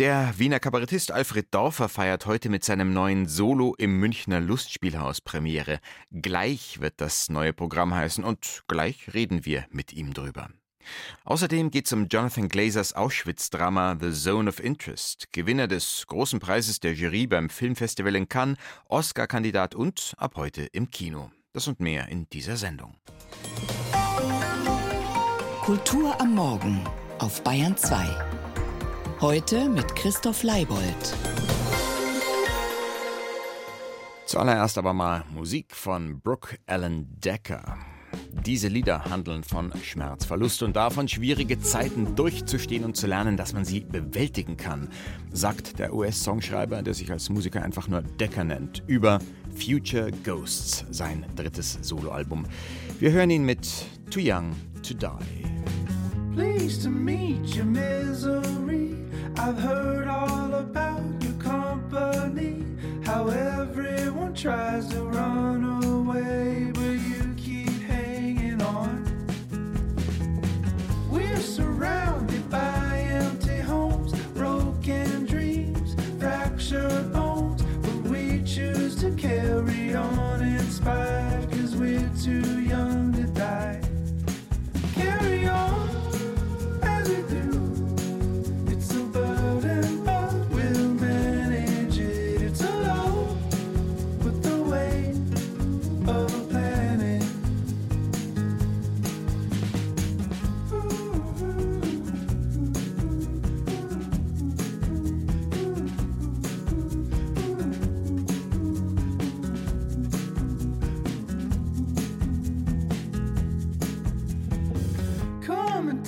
Der Wiener Kabarettist Alfred Dorfer feiert heute mit seinem neuen Solo im Münchner Lustspielhaus Premiere. Gleich wird das neue Programm heißen und gleich reden wir mit ihm drüber. Außerdem geht es um Jonathan Glazers Auschwitz-Drama The Zone of Interest, Gewinner des großen Preises der Jury beim Filmfestival in Cannes, Oscar-Kandidat und ab heute im Kino. Das und mehr in dieser Sendung. Kultur am Morgen auf Bayern 2. Heute mit Christoph Leibold. Zuallererst aber mal Musik von Brooke Allen Decker. Diese Lieder handeln von Schmerz, Verlust und davon, schwierige Zeiten durchzustehen und zu lernen, dass man sie bewältigen kann, sagt der US-Songschreiber, der sich als Musiker einfach nur Decker nennt, über Future Ghosts, sein drittes Soloalbum. Wir hören ihn mit Too Young to Die. Pleased to meet your misery. I've heard all about your company, how everyone tries to run away,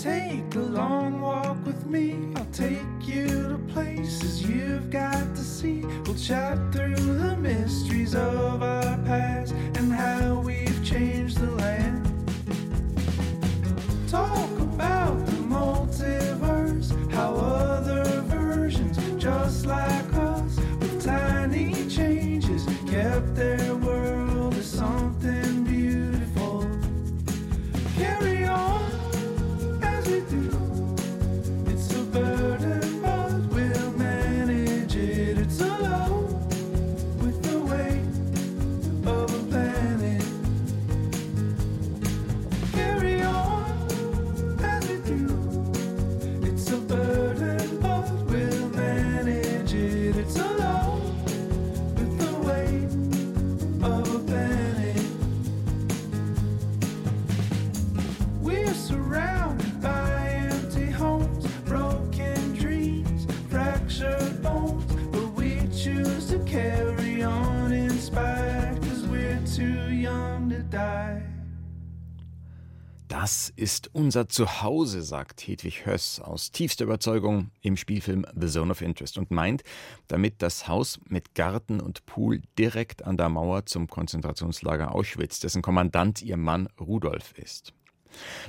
Take a long walk with me. I'll take you to places you've got to see. We'll chat through the mysteries of our past. Ist unser Zuhause, sagt Hedwig Höss aus tiefster Überzeugung im Spielfilm The Zone of Interest und meint damit das Haus mit Garten und Pool direkt an der Mauer zum Konzentrationslager Auschwitz, dessen Kommandant ihr Mann Rudolf ist.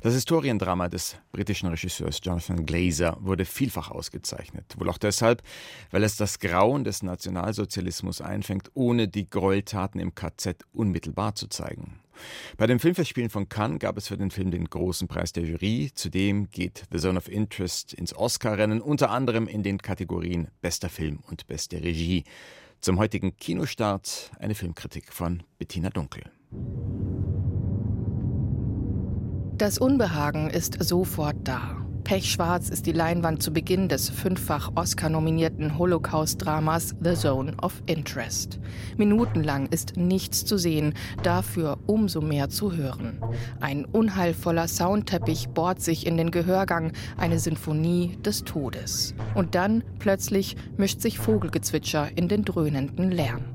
Das Historiendrama des britischen Regisseurs Jonathan Glazer wurde vielfach ausgezeichnet, wohl auch deshalb, weil es das Grauen des Nationalsozialismus einfängt, ohne die Gräueltaten im KZ unmittelbar zu zeigen. Bei den Filmfestspielen von Cannes gab es für den Film den großen Preis der Jury. Zudem geht The Zone of Interest ins Oscar-Rennen, unter anderem in den Kategorien Bester Film und Beste Regie. Zum heutigen Kinostart eine Filmkritik von Bettina Dunkel. Das Unbehagen ist sofort da. Pechschwarz ist die Leinwand zu Beginn des fünffach Oscar-nominierten Holocaust-Dramas The Zone of Interest. Minutenlang ist nichts zu sehen, dafür umso mehr zu hören. Ein unheilvoller Soundteppich bohrt sich in den Gehörgang, eine Sinfonie des Todes. Und dann plötzlich mischt sich Vogelgezwitscher in den dröhnenden Lärm.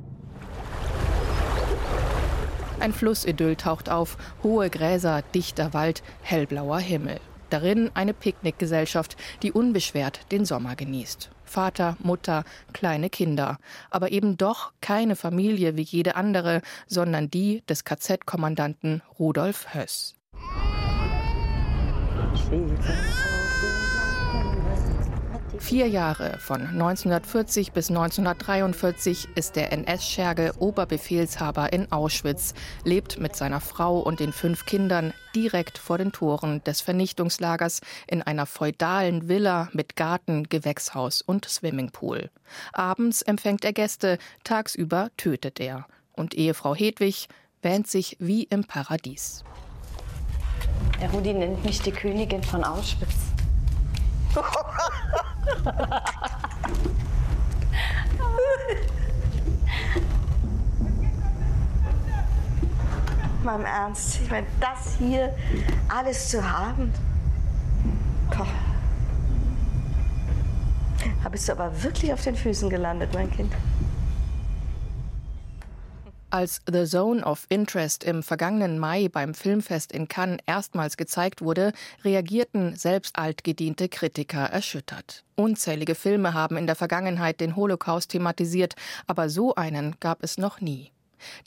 Ein Flussidyll taucht auf, hohe Gräser, dichter Wald, hellblauer Himmel. Darin eine Picknickgesellschaft, die unbeschwert den Sommer genießt. Vater, Mutter, kleine Kinder, aber eben doch keine Familie wie jede andere, sondern die des KZ-Kommandanten Rudolf Höss. Vier Jahre von 1940 bis 1943 ist der NS-Scherge Oberbefehlshaber in Auschwitz, lebt mit seiner Frau und den fünf Kindern direkt vor den Toren des Vernichtungslagers in einer feudalen Villa mit Garten, Gewächshaus und Swimmingpool. Abends empfängt er Gäste, tagsüber tötet er. Und Ehefrau Hedwig wähnt sich wie im Paradies. Der Rudi nennt mich die Königin von Auschwitz. Mal im Ernst, ich meine, das hier alles zu haben. Boah. Da bist du aber wirklich auf den Füßen gelandet, mein Kind. Als The Zone of Interest im vergangenen Mai beim Filmfest in Cannes erstmals gezeigt wurde, reagierten selbst altgediente Kritiker erschüttert. Unzählige Filme haben in der Vergangenheit den Holocaust thematisiert, aber so einen gab es noch nie.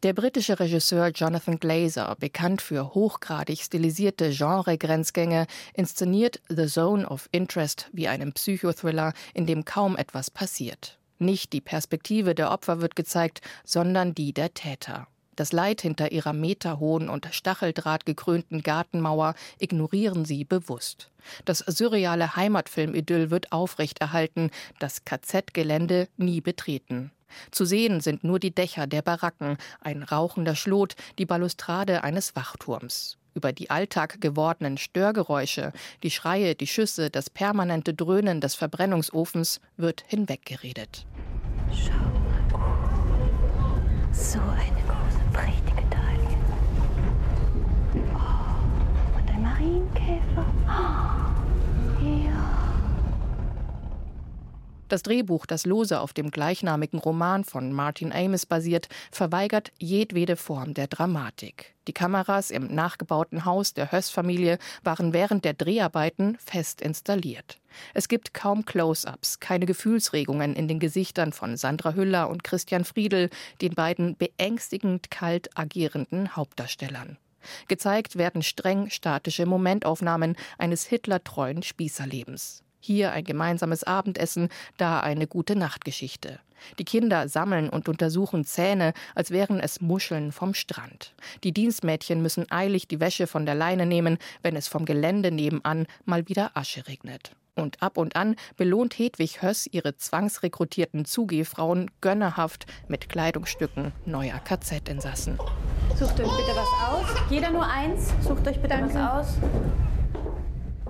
Der britische Regisseur Jonathan Glazer, bekannt für hochgradig stilisierte Genregrenzgänge, inszeniert The Zone of Interest wie einen Psychothriller, in dem kaum etwas passiert. Nicht die Perspektive der Opfer wird gezeigt, sondern die der Täter. Das Leid hinter ihrer meterhohen und stacheldrahtgekrönten Gartenmauer ignorieren sie bewusst. Das surreale Heimatfilmidyll wird aufrechterhalten, das KZ-Gelände nie betreten. Zu sehen sind nur die Dächer der Baracken, ein rauchender Schlot, die Balustrade eines Wachturms. Über die Alltag gewordenen Störgeräusche, die Schreie, die Schüsse, das permanente Dröhnen des Verbrennungsofens wird hinweggeredet. Schau mal. So eine große, prächtige Taille. Oh, und ein Marienkäfer. Oh, Das Drehbuch, das lose auf dem gleichnamigen Roman von Martin Amis basiert, verweigert jedwede Form der Dramatik. Die Kameras im nachgebauten Haus der Höss-Familie waren während der Dreharbeiten fest installiert. Es gibt kaum Close-ups, keine Gefühlsregungen in den Gesichtern von Sandra Hüller und Christian Friedel, den beiden beängstigend kalt agierenden Hauptdarstellern. Gezeigt werden streng statische Momentaufnahmen eines hitlertreuen Spießerlebens. Hier ein gemeinsames Abendessen, da eine gute Nachtgeschichte. Die Kinder sammeln und untersuchen Zähne, als wären es Muscheln vom Strand. Die Dienstmädchen müssen eilig die Wäsche von der Leine nehmen, wenn es vom Gelände nebenan mal wieder Asche regnet. Und ab und an belohnt Hedwig Höss ihre zwangsrekrutierten Zugehfrauen gönnerhaft mit Kleidungsstücken neuer KZ-Insassen. Sucht euch bitte was aus. Jeder nur eins. Sucht euch bitte Danke. was aus.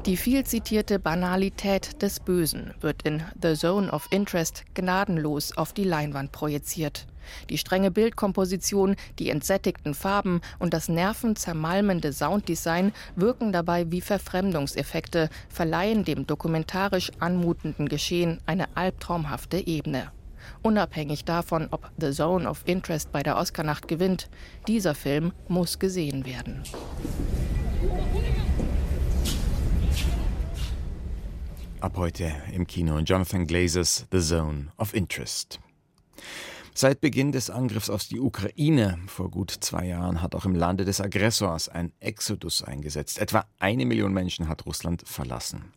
Die viel zitierte Banalität des Bösen wird in The Zone of Interest gnadenlos auf die Leinwand projiziert. Die strenge Bildkomposition, die entsättigten Farben und das nervenzermalmende Sounddesign wirken dabei wie Verfremdungseffekte, verleihen dem dokumentarisch anmutenden Geschehen eine albtraumhafte Ebene. Unabhängig davon, ob The Zone of Interest bei der Oscarnacht gewinnt, dieser Film muss gesehen werden. Ab heute im Kino Jonathan Glazers The Zone of Interest. Seit Beginn des Angriffs auf die Ukraine vor gut zwei Jahren hat auch im Lande des Aggressors ein Exodus eingesetzt. Etwa eine Million Menschen hat Russland verlassen.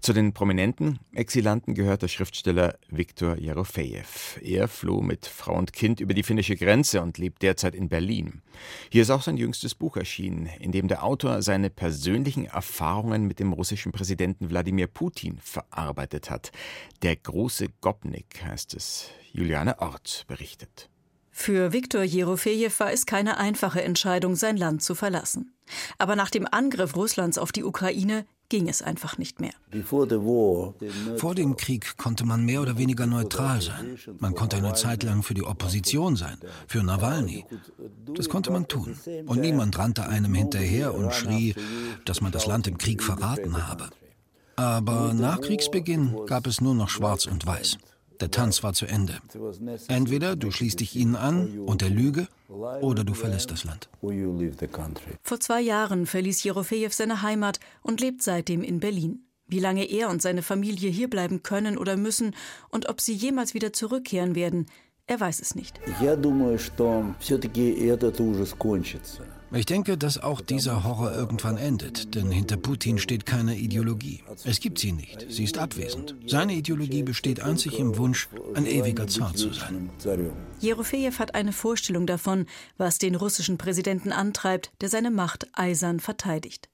Zu den prominenten Exilanten gehört der Schriftsteller Viktor Jerofejew. Er floh mit Frau und Kind über die finnische Grenze und lebt derzeit in Berlin. Hier ist auch sein jüngstes Buch erschienen, in dem der Autor seine persönlichen Erfahrungen mit dem russischen Präsidenten Wladimir Putin verarbeitet hat. Der große Gopnik heißt es. Juliane Ort berichtet. Für Viktor Jerofejew war es keine einfache Entscheidung, sein Land zu verlassen. Aber nach dem Angriff Russlands auf die Ukraine ging es einfach nicht mehr. Vor dem Krieg konnte man mehr oder weniger neutral sein. Man konnte eine Zeit lang für die Opposition sein, für Nawalny. Das konnte man tun. Und niemand rannte einem hinterher und schrie, dass man das Land im Krieg verraten habe. Aber nach Kriegsbeginn gab es nur noch Schwarz und Weiß. Der Tanz war zu Ende. Entweder du schließt dich ihnen an und der Lüge, oder du verlässt das Land. Vor zwei Jahren verließ Jerofejew seine Heimat und lebt seitdem in Berlin. Wie lange er und seine Familie hierbleiben können oder müssen und ob sie jemals wieder zurückkehren werden, er weiß es nicht. Ich denke, dass auch dieser Horror irgendwann endet, denn hinter Putin steht keine Ideologie. Es gibt sie nicht, sie ist abwesend. Seine Ideologie besteht einzig im Wunsch, ein ewiger Zar zu sein. Jerofejew hat eine Vorstellung davon, was den russischen Präsidenten antreibt, der seine Macht eisern verteidigt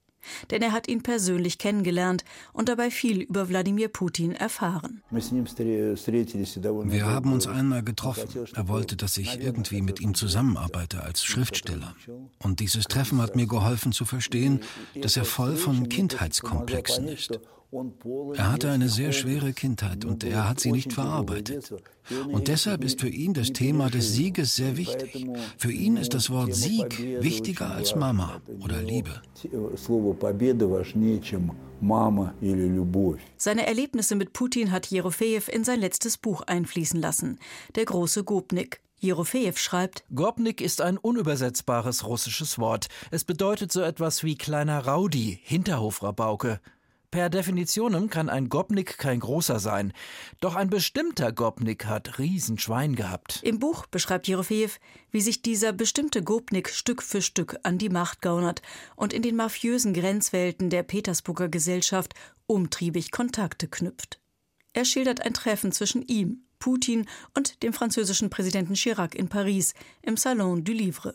denn er hat ihn persönlich kennengelernt und dabei viel über Wladimir Putin erfahren. Wir haben uns einmal getroffen. Er wollte, dass ich irgendwie mit ihm zusammenarbeite als Schriftsteller. Und dieses Treffen hat mir geholfen zu verstehen, dass er voll von Kindheitskomplexen ist. Er hatte eine sehr schwere Kindheit und er hat sie nicht verarbeitet. Und deshalb ist für ihn das Thema des Sieges sehr wichtig. Für ihn ist das Wort Sieg wichtiger als Mama oder Liebe. Seine Erlebnisse mit Putin hat Jerofejew in sein letztes Buch einfließen lassen, Der große Gopnik. Jerofejew schreibt: Gopnik ist ein unübersetzbares russisches Wort. Es bedeutet so etwas wie kleiner Rowdy, Hinterhofrabauke. Per Definitionem kann ein Gopnik kein großer sein. Doch ein bestimmter Gopnik hat Riesenschwein gehabt. Im Buch beschreibt Jerofejew, wie sich dieser bestimmte Gopnik Stück für Stück an die Macht gaunert und in den mafiösen Grenzwelten der Petersburger Gesellschaft umtriebig Kontakte knüpft. Er schildert ein Treffen zwischen ihm, Putin und dem französischen Präsidenten Chirac in Paris im Salon du Livre.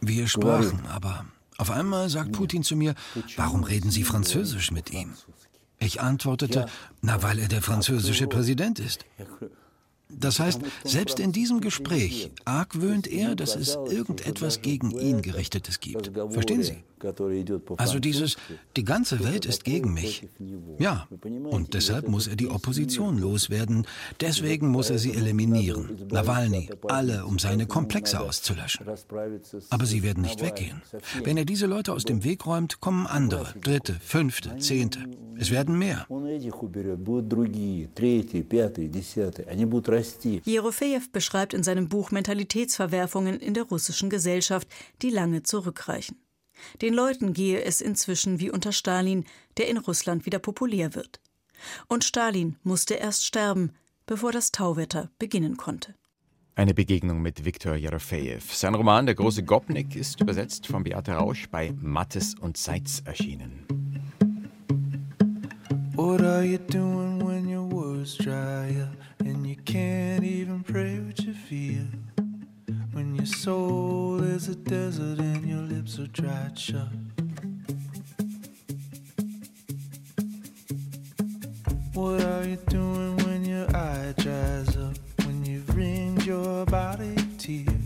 Wir sprachen, aber auf einmal sagt Putin zu mir, warum reden Sie Französisch mit ihm? Ich antwortete, na, weil er der französische Präsident ist. Das heißt, selbst in diesem Gespräch argwöhnt er, dass es irgendetwas gegen ihn gerichtetes gibt. Verstehen Sie? Also dieses, die ganze Welt ist gegen mich. Ja, und deshalb muss er die Opposition loswerden. Deswegen muss er sie eliminieren. Nawalny, alle, um seine Komplexe auszulöschen. Aber sie werden nicht weggehen. Wenn er diese Leute aus dem Weg räumt, kommen andere, dritte, fünfte, zehnte. Es werden mehr. Jerofejew beschreibt in seinem Buch Mentalitätsverwerfungen in der russischen Gesellschaft, die lange zurückreichen. Den Leuten gehe es inzwischen wie unter Stalin, der in Russland wieder populär wird. Und Stalin musste erst sterben, bevor das Tauwetter beginnen konnte. Eine Begegnung mit Viktor Jerofejew. Sein Roman Der große Gopnik ist übersetzt von Beate Rausch bei Mattes und Seitz erschienen. What are you doing when your words dry up and you can't even pray what you feel? When your soul is a desert and your lips are dried shut. What are you doing when your eye dries up? When you've ringed your body tears?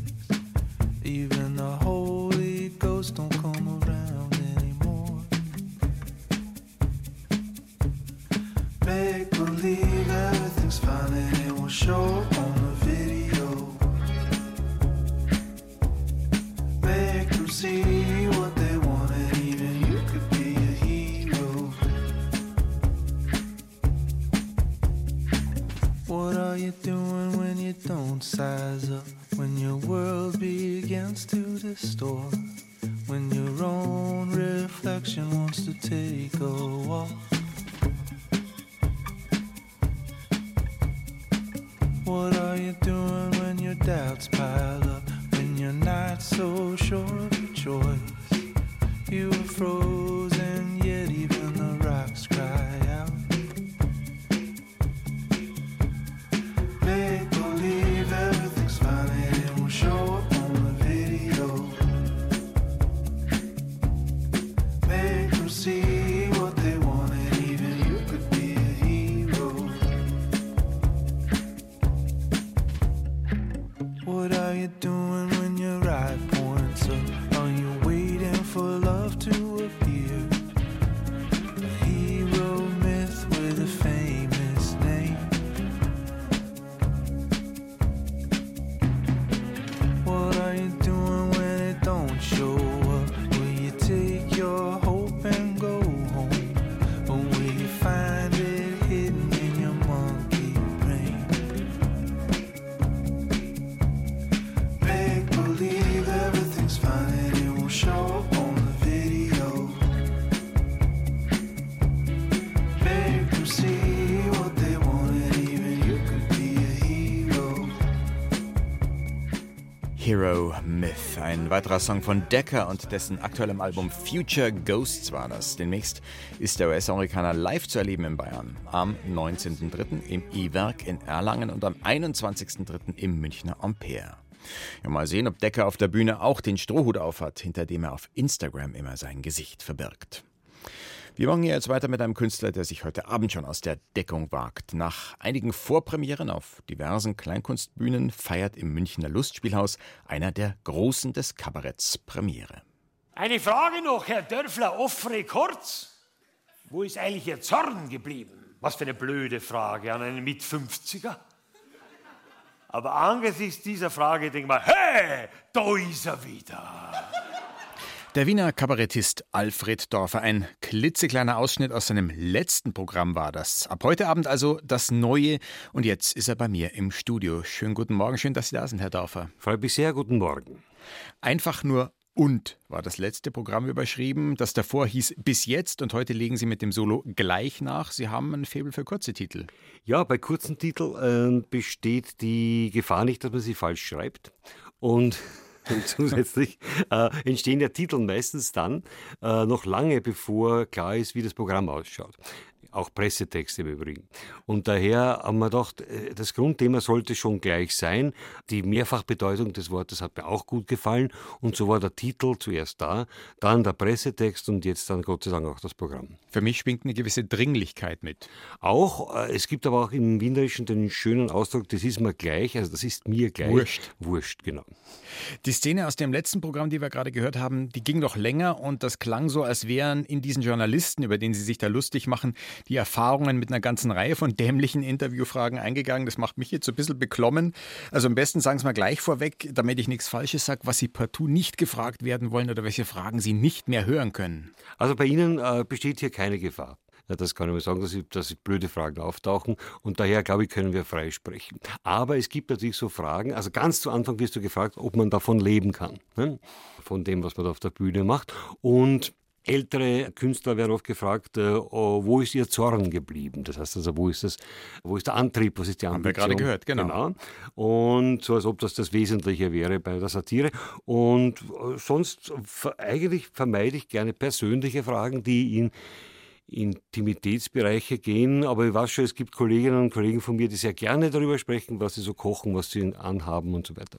Hero Myth. Ein weiterer Song von Decker und dessen aktuellem Album Future Ghosts war das. Demnächst ist der US-Amerikaner live zu erleben in Bayern. Am 19.03. im E-Werk in Erlangen und am 21.03. im Münchner Ampere. Ja, mal sehen, ob Decker auf der Bühne auch den Strohhut aufhat, hinter dem er auf Instagram immer sein Gesicht verbirgt. Wir machen hier jetzt weiter mit einem Künstler, der sich heute Abend schon aus der Deckung wagt. Nach einigen Vorpremieren auf diversen Kleinkunstbühnen feiert im Münchner Lustspielhaus einer der Großen des Kabaretts Premiere. Eine Frage noch, Herr Dörfler, off kurz. Wo ist eigentlich Ihr Zorn geblieben? Was für eine blöde Frage an einen Mit-50er. Aber angesichts dieser Frage denke ich mal, hey, da ist er wieder. Der Wiener Kabarettist Alfred Dorfer. Ein klitzekleiner Ausschnitt aus seinem letzten Programm war das. Ab heute Abend also das Neue. Und jetzt ist er bei mir im Studio. Schönen guten Morgen, schön, dass Sie da sind, Herr Dorfer. Freut mich sehr, guten Morgen. Einfach nur und war das letzte Programm überschrieben. Das davor hieß Bis jetzt und heute legen Sie mit dem Solo gleich nach. Sie haben ein Faible für kurze Titel. Ja, bei kurzen Titeln äh, besteht die Gefahr nicht, dass man sie falsch schreibt. Und und zusätzlich äh, entstehen ja Titel meistens dann äh, noch lange bevor klar ist, wie das Programm ausschaut auch Pressetexte im Übrigen. Und daher haben wir gedacht, äh, das Grundthema sollte schon gleich sein. Die Mehrfachbedeutung des Wortes hat mir auch gut gefallen. Und so war der Titel zuerst da, dann der Pressetext und jetzt dann Gott sei Dank auch das Programm. Für mich schwingt eine gewisse Dringlichkeit mit. Auch, äh, es gibt aber auch im Wienerischen den schönen Ausdruck, das ist mir gleich, also das ist mir gleich. Wurscht. Wurscht, genau. Die Szene aus dem letzten Programm, die wir gerade gehört haben, die ging noch länger und das klang so, als wären in diesen Journalisten, über den Sie sich da lustig machen, die Erfahrungen mit einer ganzen Reihe von dämlichen Interviewfragen eingegangen. Das macht mich jetzt so ein bisschen beklommen. Also am besten sagen Sie mal gleich vorweg, damit ich nichts Falsches sage, was Sie partout nicht gefragt werden wollen oder welche Fragen Sie nicht mehr hören können. Also bei Ihnen äh, besteht hier keine Gefahr. Ja, das kann ich mal sagen, dass, ich, dass blöde Fragen auftauchen und daher, glaube ich, können wir frei sprechen. Aber es gibt natürlich so Fragen, also ganz zu Anfang wirst du gefragt, ob man davon leben kann, ne? von dem, was man da auf der Bühne macht. Und Ältere Künstler werden oft gefragt, äh, oh, wo ist ihr Zorn geblieben? Das heißt also, wo ist das, wo ist der Antrieb, was ist die Ambition? Haben wir gerade gehört, genau. genau. Und so als ob das das Wesentliche wäre bei der Satire. Und äh, sonst eigentlich vermeide ich gerne persönliche Fragen, die in Intimitätsbereiche gehen, aber ich weiß schon, es gibt Kolleginnen und Kollegen von mir, die sehr gerne darüber sprechen, was sie so kochen, was sie anhaben und so weiter.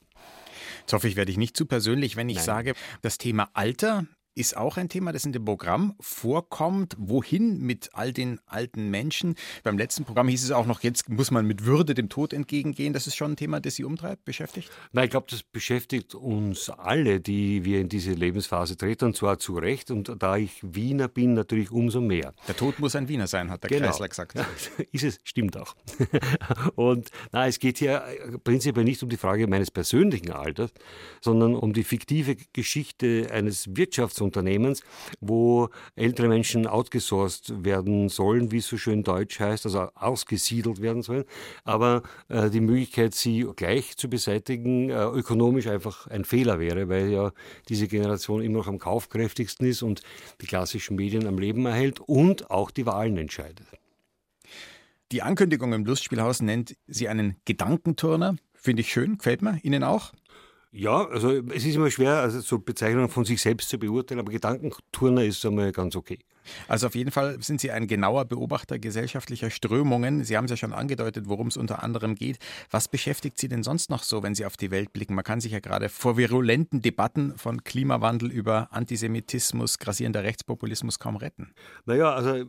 Jetzt hoffe ich, werde ich nicht zu persönlich, wenn ich Nein. sage, das Thema Alter ist auch ein Thema, das in dem Programm vorkommt. Wohin mit all den alten Menschen? Beim letzten Programm hieß es auch noch, jetzt muss man mit Würde dem Tod entgegengehen. Das ist schon ein Thema, das Sie umtreibt, beschäftigt? Nein, ich glaube, das beschäftigt uns alle, die wir in diese Lebensphase treten, und zwar zu Recht. Und da ich Wiener bin, natürlich umso mehr. Der Tod muss ein Wiener sein, hat der genau. Kreisler gesagt. Ja, ist es, stimmt auch. und na, es geht hier prinzipiell nicht um die Frage meines persönlichen Alters, sondern um die fiktive Geschichte eines Wirtschafts- Unternehmens, wo ältere Menschen outgesourced werden sollen, wie es so schön deutsch heißt, also ausgesiedelt werden sollen. Aber äh, die Möglichkeit, sie gleich zu beseitigen, äh, ökonomisch einfach ein Fehler wäre, weil ja diese Generation immer noch am kaufkräftigsten ist und die klassischen Medien am Leben erhält und auch die Wahlen entscheidet. Die Ankündigung im Lustspielhaus nennt sie einen Gedankenturner. Finde ich schön, gefällt mir. Ihnen auch? Ja, also es ist immer schwer, also so Bezeichnungen von sich selbst zu beurteilen, aber Gedankenturner ist einmal ganz okay. Also auf jeden Fall sind Sie ein genauer Beobachter gesellschaftlicher Strömungen. Sie haben es ja schon angedeutet, worum es unter anderem geht. Was beschäftigt Sie denn sonst noch so, wenn Sie auf die Welt blicken? Man kann sich ja gerade vor virulenten Debatten von Klimawandel über Antisemitismus, grassierender Rechtspopulismus kaum retten. Naja, also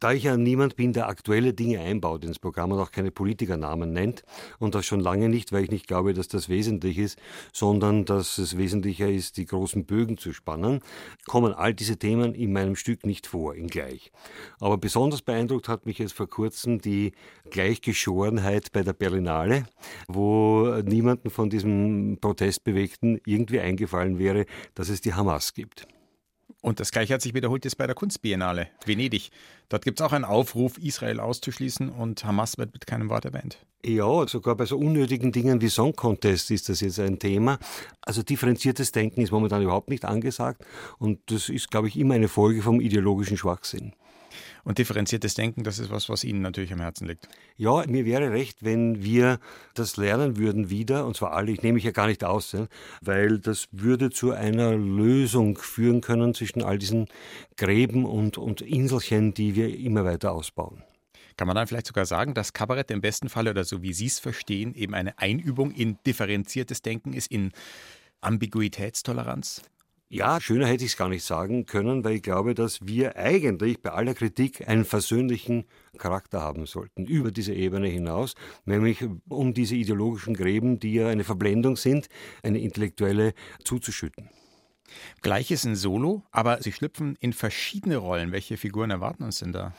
da ich ja niemand bin, der aktuelle Dinge einbaut ins Programm und auch keine Politikernamen nennt, und das schon lange nicht, weil ich nicht glaube, dass das wesentlich ist, sondern dass es wesentlicher ist, die großen Bögen zu spannen, kommen all diese Themen in meinem Stück nicht vor, in gleich. Aber besonders beeindruckt hat mich jetzt vor kurzem die Gleichgeschorenheit bei der Berlinale, wo niemanden von diesem Protestbewegten irgendwie eingefallen wäre, dass es die Hamas gibt. Und das gleiche hat sich wiederholt jetzt bei der Kunstbiennale, Venedig. Dort gibt es auch einen Aufruf, Israel auszuschließen und Hamas wird mit keinem Wort erwähnt. Ja, sogar bei so unnötigen Dingen wie Song Contest ist das jetzt ein Thema. Also differenziertes Denken ist momentan überhaupt nicht angesagt und das ist, glaube ich, immer eine Folge vom ideologischen Schwachsinn. Und differenziertes Denken, das ist was, was Ihnen natürlich am Herzen liegt. Ja, mir wäre recht, wenn wir das lernen würden wieder, und zwar alle, ich nehme mich ja gar nicht aus, weil das würde zu einer Lösung führen können zwischen all diesen Gräben und, und Inselchen, die wir immer weiter ausbauen. Kann man dann vielleicht sogar sagen, dass Kabarett im besten Fall oder so wie Sie es verstehen, eben eine Einübung in differenziertes Denken ist, in Ambiguitätstoleranz? Ja, schöner hätte ich es gar nicht sagen können, weil ich glaube, dass wir eigentlich bei aller Kritik einen versöhnlichen Charakter haben sollten, über diese Ebene hinaus, nämlich um diese ideologischen Gräben, die ja eine Verblendung sind, eine intellektuelle zuzuschütten. Gleiches in Solo, aber Sie schlüpfen in verschiedene Rollen. Welche Figuren erwarten uns denn da?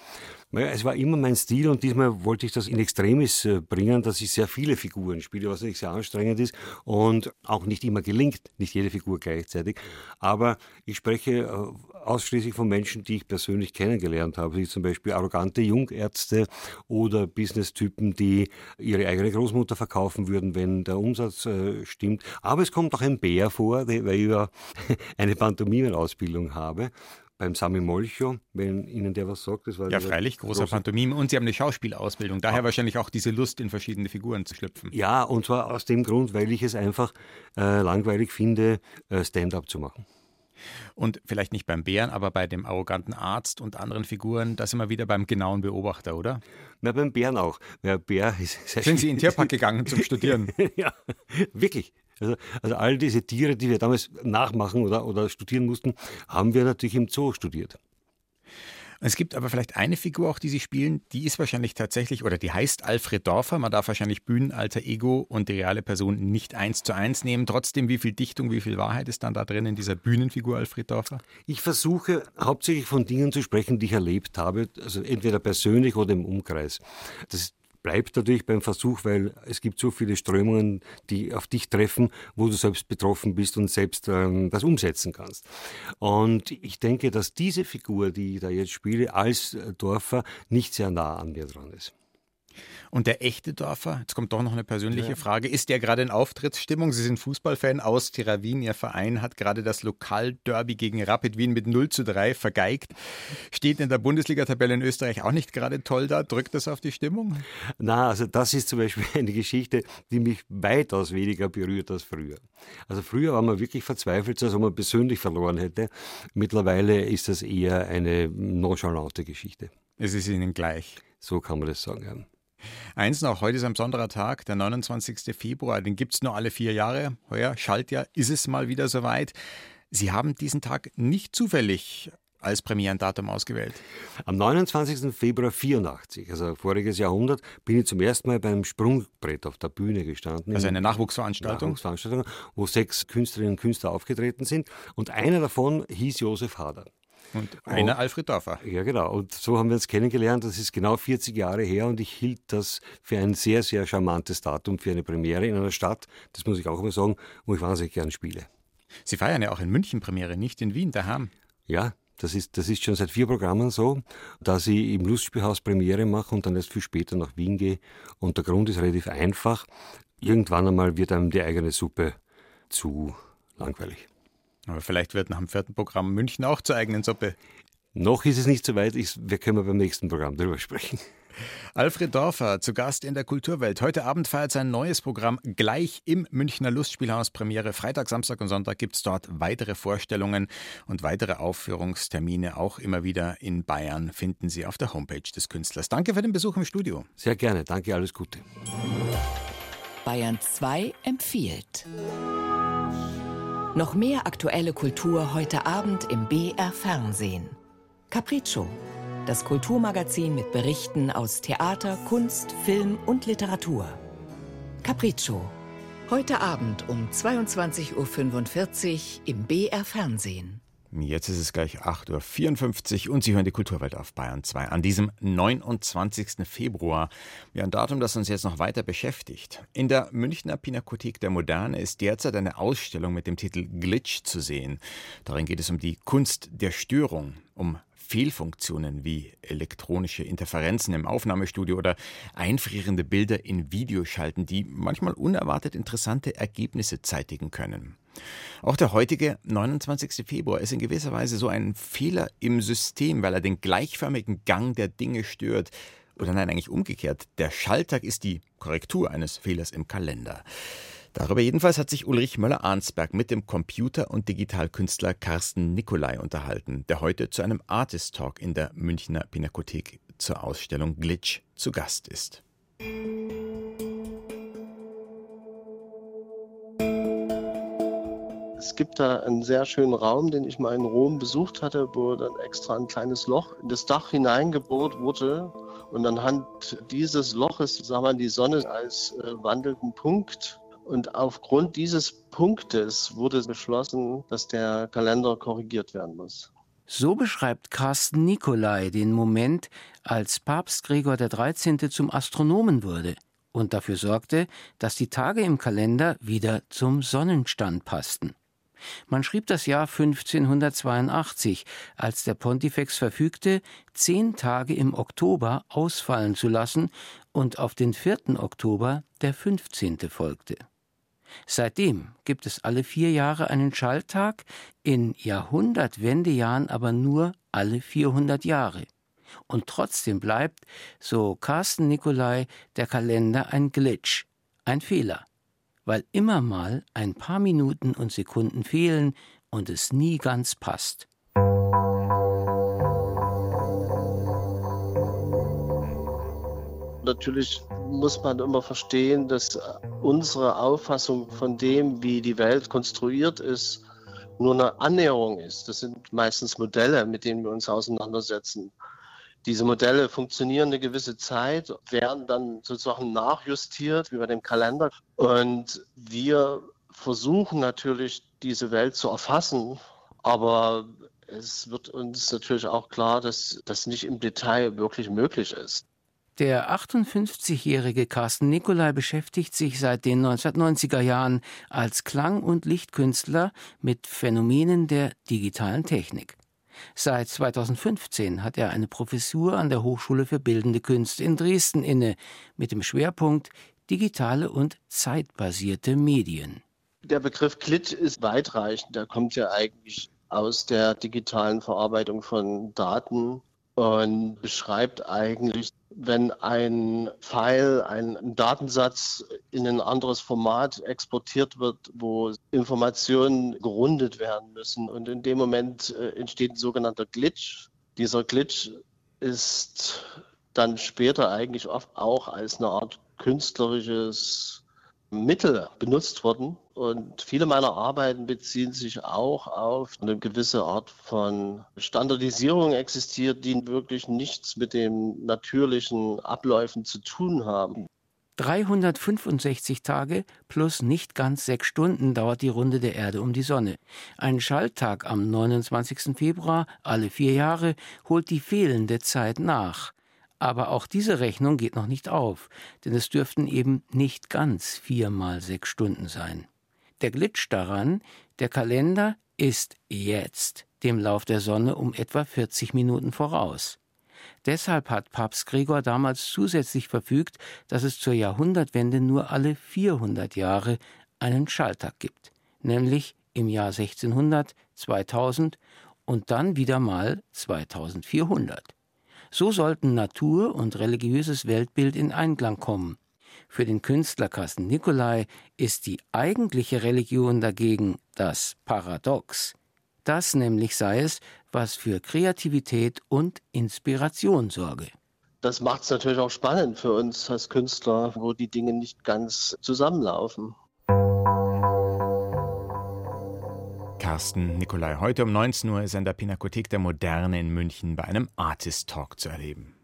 Naja, es war immer mein Stil und diesmal wollte ich das in Extremis äh, bringen, dass ich sehr viele Figuren spiele, was natürlich sehr anstrengend ist und auch nicht immer gelingt, nicht jede Figur gleichzeitig. Aber ich spreche äh, ausschließlich von Menschen, die ich persönlich kennengelernt habe, wie zum Beispiel arrogante Jungärzte oder Business-Typen, die ihre eigene Großmutter verkaufen würden, wenn der Umsatz äh, stimmt. Aber es kommt auch ein Bär vor, weil ich ja eine Pantomimenausbildung habe beim Sami Molcho, wenn Ihnen der was sagt. Das war ja, freilich, großer große Pantomime. Und Sie haben eine Schauspielausbildung, daher ah. wahrscheinlich auch diese Lust, in verschiedene Figuren zu schlüpfen. Ja, und zwar aus dem Grund, weil ich es einfach äh, langweilig finde, äh, Stand-up zu machen. Und vielleicht nicht beim Bären, aber bei dem arroganten Arzt und anderen Figuren, das immer wieder beim genauen Beobachter, oder? Na, beim Bären auch. Der Bär ist Sind Sie in den Tierpark gegangen zum Studieren? ja, wirklich. Also, also all diese Tiere, die wir damals nachmachen oder, oder studieren mussten, haben wir natürlich im Zoo studiert. Es gibt aber vielleicht eine Figur auch, die Sie spielen, die ist wahrscheinlich tatsächlich, oder die heißt Alfred Dorfer. Man darf wahrscheinlich Bühnenalter Ego und die reale Person nicht eins zu eins nehmen. Trotzdem, wie viel Dichtung, wie viel Wahrheit ist dann da drin in dieser Bühnenfigur Alfred Dorfer? Ich versuche hauptsächlich von Dingen zu sprechen, die ich erlebt habe, also entweder persönlich oder im Umkreis. Das bleibt natürlich beim Versuch, weil es gibt so viele Strömungen, die auf dich treffen, wo du selbst betroffen bist und selbst ähm, das umsetzen kannst. Und ich denke, dass diese Figur, die ich da jetzt spiele, als Dorfer nicht sehr nah an mir dran ist. Und der echte Dorfer, jetzt kommt doch noch eine persönliche ja. Frage, ist der gerade in Auftrittsstimmung? Sie sind Fußballfan aus Wien. Ihr Verein hat gerade das Lokalderby gegen Rapid Wien mit 0 zu 3 vergeigt. Steht in der Bundesliga-Tabelle in Österreich auch nicht gerade toll da. Drückt das auf die Stimmung? Na, also das ist zum Beispiel eine Geschichte, die mich weitaus weniger berührt als früher. Also früher war man wirklich verzweifelt, als ob man persönlich verloren hätte. Mittlerweile ist das eher eine nonchalante Geschichte. Es ist Ihnen gleich. So kann man das sagen. Ja. Eins noch, heute ist ein besonderer Tag, der 29. Februar, den gibt es nur alle vier Jahre. Heuer, Schaltjahr, ist es mal wieder soweit. Sie haben diesen Tag nicht zufällig als Premierendatum ausgewählt? Am 29. Februar 84, also voriges Jahrhundert, bin ich zum ersten Mal beim Sprungbrett auf der Bühne gestanden. Also eine Nachwuchsveranstaltung? Nachwuchsveranstaltung, wo sechs Künstlerinnen und Künstler aufgetreten sind. Und einer davon hieß Josef Hader. Und einer und, Alfred Dorfer. Ja, genau. Und so haben wir uns kennengelernt. Das ist genau 40 Jahre her und ich hielt das für ein sehr, sehr charmantes Datum für eine Premiere in einer Stadt, das muss ich auch mal sagen, wo ich wahnsinnig gern spiele. Sie feiern ja auch in München Premiere, nicht in Wien, daheim. Ja, das ist, das ist schon seit vier Programmen so, dass ich im Lustspielhaus Premiere mache und dann erst viel später nach Wien gehe. Und der Grund ist relativ einfach. Irgendwann einmal wird einem die eigene Suppe zu langweilig. Aber vielleicht wird nach dem vierten Programm München auch zur eigenen Suppe. Noch ist es nicht so weit, ich, wir können beim nächsten Programm darüber sprechen. Alfred Dorfer zu Gast in der Kulturwelt. Heute Abend feiert sein neues Programm gleich im Münchner Lustspielhaus Premiere. Freitag, Samstag und Sonntag gibt es dort weitere Vorstellungen und weitere Aufführungstermine. Auch immer wieder in Bayern finden Sie auf der Homepage des Künstlers. Danke für den Besuch im Studio. Sehr gerne. Danke, alles Gute. Bayern 2 empfiehlt. Noch mehr aktuelle Kultur heute Abend im BR Fernsehen. Capriccio, das Kulturmagazin mit Berichten aus Theater, Kunst, Film und Literatur. Capriccio, heute Abend um 22.45 Uhr im BR Fernsehen. Jetzt ist es gleich 8.54 Uhr und Sie hören die Kulturwelt auf Bayern 2 an diesem 29. Februar. Ja, ein Datum, das uns jetzt noch weiter beschäftigt. In der Münchner Pinakothek der Moderne ist derzeit eine Ausstellung mit dem Titel Glitch zu sehen. Darin geht es um die Kunst der Störung, um Fehlfunktionen wie elektronische Interferenzen im Aufnahmestudio oder einfrierende Bilder in Videoschalten, die manchmal unerwartet interessante Ergebnisse zeitigen können. Auch der heutige 29. Februar ist in gewisser Weise so ein Fehler im System, weil er den gleichförmigen Gang der Dinge stört. Oder nein, eigentlich umgekehrt. Der Schalltag ist die Korrektur eines Fehlers im Kalender. Darüber jedenfalls hat sich Ulrich Möller-Arnsberg mit dem Computer- und Digitalkünstler Carsten Nicolai unterhalten, der heute zu einem Artist Talk in der Münchner Pinakothek zur Ausstellung Glitch zu Gast ist. Es gibt da einen sehr schönen Raum, den ich mal in Rom besucht hatte, wo dann extra ein kleines Loch in das Dach hineingebohrt wurde. Und anhand dieses Loches sah man die Sonne als äh, wandelnden Punkt und aufgrund dieses Punktes wurde beschlossen, dass der Kalender korrigiert werden muss. So beschreibt Carsten Nicolai den Moment, als Papst Gregor XIII. zum Astronomen wurde und dafür sorgte, dass die Tage im Kalender wieder zum Sonnenstand passten. Man schrieb das Jahr 1582, als der Pontifex verfügte, zehn Tage im Oktober ausfallen zu lassen und auf den 4. Oktober der 15. folgte. Seitdem gibt es alle vier Jahre einen Schalltag, in Jahrhundertwendejahren aber nur alle 400 Jahre. Und trotzdem bleibt, so Carsten Nicolai, der Kalender ein Glitch, ein Fehler, weil immer mal ein paar Minuten und Sekunden fehlen und es nie ganz passt. Natürlich muss man immer verstehen, dass unsere Auffassung von dem, wie die Welt konstruiert ist, nur eine Annäherung ist. Das sind meistens Modelle, mit denen wir uns auseinandersetzen. Diese Modelle funktionieren eine gewisse Zeit, werden dann sozusagen nachjustiert, wie bei dem Kalender. Und wir versuchen natürlich, diese Welt zu erfassen, aber es wird uns natürlich auch klar, dass das nicht im Detail wirklich möglich ist. Der 58-jährige Carsten Nicolai beschäftigt sich seit den 1990er Jahren als Klang- und Lichtkünstler mit Phänomenen der digitalen Technik. Seit 2015 hat er eine Professur an der Hochschule für Bildende Künste in Dresden inne, mit dem Schwerpunkt digitale und zeitbasierte Medien. Der Begriff Klit ist weitreichend. Der kommt ja eigentlich aus der digitalen Verarbeitung von Daten und beschreibt eigentlich, wenn ein File, ein Datensatz in ein anderes Format exportiert wird, wo Informationen gerundet werden müssen. Und in dem Moment äh, entsteht ein sogenannter Glitch. Dieser Glitch ist dann später eigentlich oft auch als eine Art künstlerisches Mittel benutzt worden. Und viele meiner Arbeiten beziehen sich auch auf eine gewisse Art von Standardisierung existiert, die wirklich nichts mit den natürlichen Abläufen zu tun haben. 365 Tage plus nicht ganz sechs Stunden dauert die Runde der Erde um die Sonne. Ein Schalltag am 29. Februar alle vier Jahre holt die fehlende Zeit nach. Aber auch diese Rechnung geht noch nicht auf, denn es dürften eben nicht ganz vier mal sechs Stunden sein. Der Glitch daran, der Kalender ist jetzt dem Lauf der Sonne um etwa 40 Minuten voraus. Deshalb hat Papst Gregor damals zusätzlich verfügt, dass es zur Jahrhundertwende nur alle 400 Jahre einen Schalltag gibt, nämlich im Jahr 1600, 2000 und dann wieder mal 2400. So sollten Natur und religiöses Weltbild in Einklang kommen. Für den Künstler Carsten Nicolai ist die eigentliche Religion dagegen das Paradox. Das nämlich sei es, was für Kreativität und Inspiration sorge. Das macht es natürlich auch spannend für uns als Künstler, wo die Dinge nicht ganz zusammenlaufen. Carsten Nikolai. Heute um 19 Uhr ist er in der Pinakothek der Moderne in München bei einem Artist Talk zu erleben.